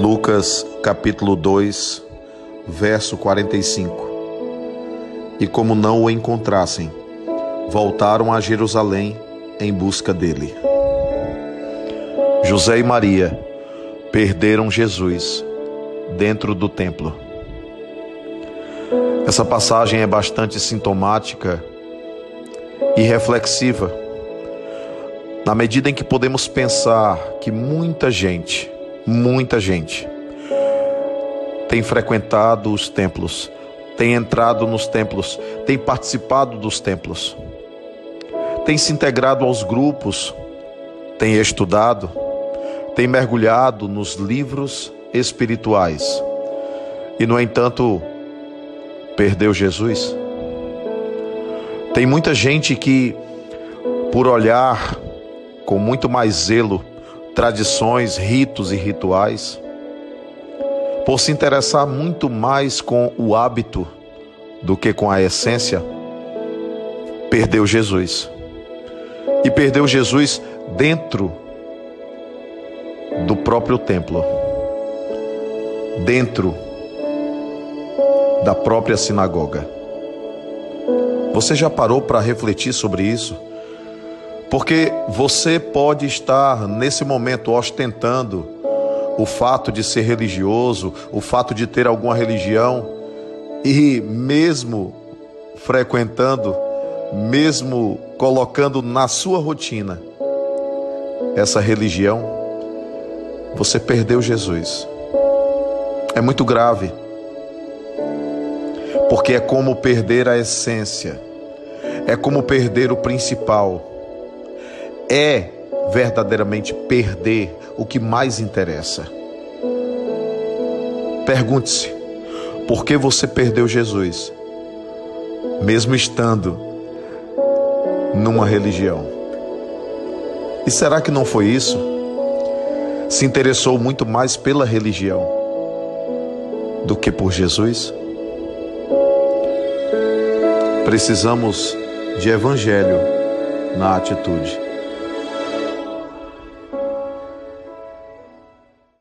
Lucas capítulo 2, verso 45. E como não o encontrassem, voltaram a Jerusalém em busca dele. José e Maria perderam Jesus dentro do templo. Essa passagem é bastante sintomática e reflexiva, na medida em que podemos pensar que muita gente, muita gente, tem frequentado os templos, tem entrado nos templos, tem participado dos templos, tem se integrado aos grupos, tem estudado, tem mergulhado nos livros espirituais e, no entanto, perdeu Jesus. Tem muita gente que, por olhar com muito mais zelo tradições, ritos e rituais, por se interessar muito mais com o hábito do que com a essência, perdeu Jesus. E perdeu Jesus dentro do próprio templo, dentro da própria sinagoga. Você já parou para refletir sobre isso? Porque você pode estar nesse momento ostentando o fato de ser religioso, o fato de ter alguma religião e mesmo frequentando, mesmo colocando na sua rotina essa religião, você perdeu Jesus. É muito grave. Porque é como perder a essência, é como perder o principal, é verdadeiramente perder o que mais interessa. Pergunte-se, por que você perdeu Jesus, mesmo estando numa religião? E será que não foi isso? Se interessou muito mais pela religião do que por Jesus? Precisamos de evangelho na atitude.